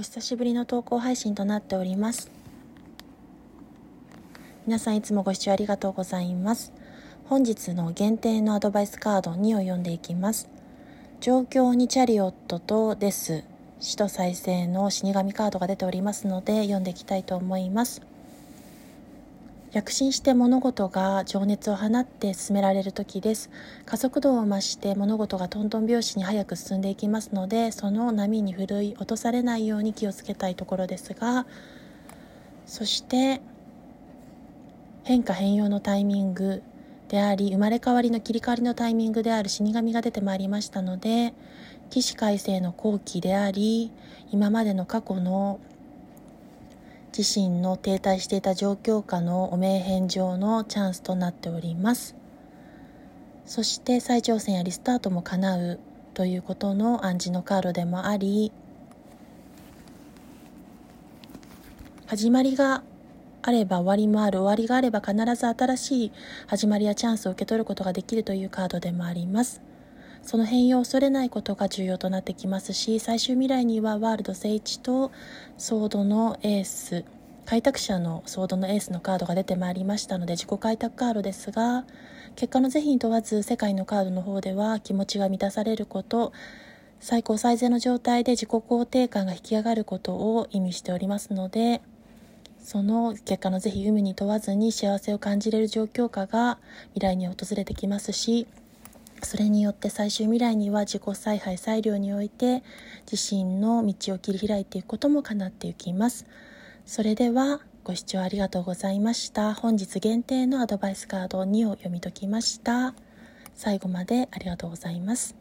お久しぶりの投稿配信となっております。皆さんいつもご視聴ありがとうございます。本日の限定のアドバイスカード2を読んでいきます。状況にチャリオットとです。死と再生の死神カードが出ておりますので読んでいきたいと思います。躍進して物事が情熱を放って進められる時です。加速度を増して物事がトントン拍子に早く進んでいきますのでその波にふるい落とされないように気をつけたいところですがそして変化変容のタイミングであり生まれ変わりの切り替わりのタイミングである死神が出てまいりましたので起死回生の後期であり今までの過去の自身の停滞していた状況下の汚名返上のチャンスとなっております。そして再挑戦やリスタートも叶うということの暗示のカードでもあり始まりがあれば終わりもある終わりがあれば必ず新しい始まりやチャンスを受け取ることができるというカードでもあります。その変容を恐れないことが重要となってきますし最終未来にはワールド聖地とソードのエース開拓者のソードのエースのカードが出てまいりましたので自己開拓カードですが結果の是非に問わず世界のカードの方では気持ちが満たされること最高最善の状態で自己肯定感が引き上がることを意味しておりますのでその結果の是非有無に問わずに幸せを感じれる状況下が未来に訪れてきますしそれによって最終未来には自己采配裁量において自身の道を切り開いていくことも叶っていきます。それではご視聴ありがとうございました。本日限定のアドバイスカード2を読み解きました。最後までありがとうございます。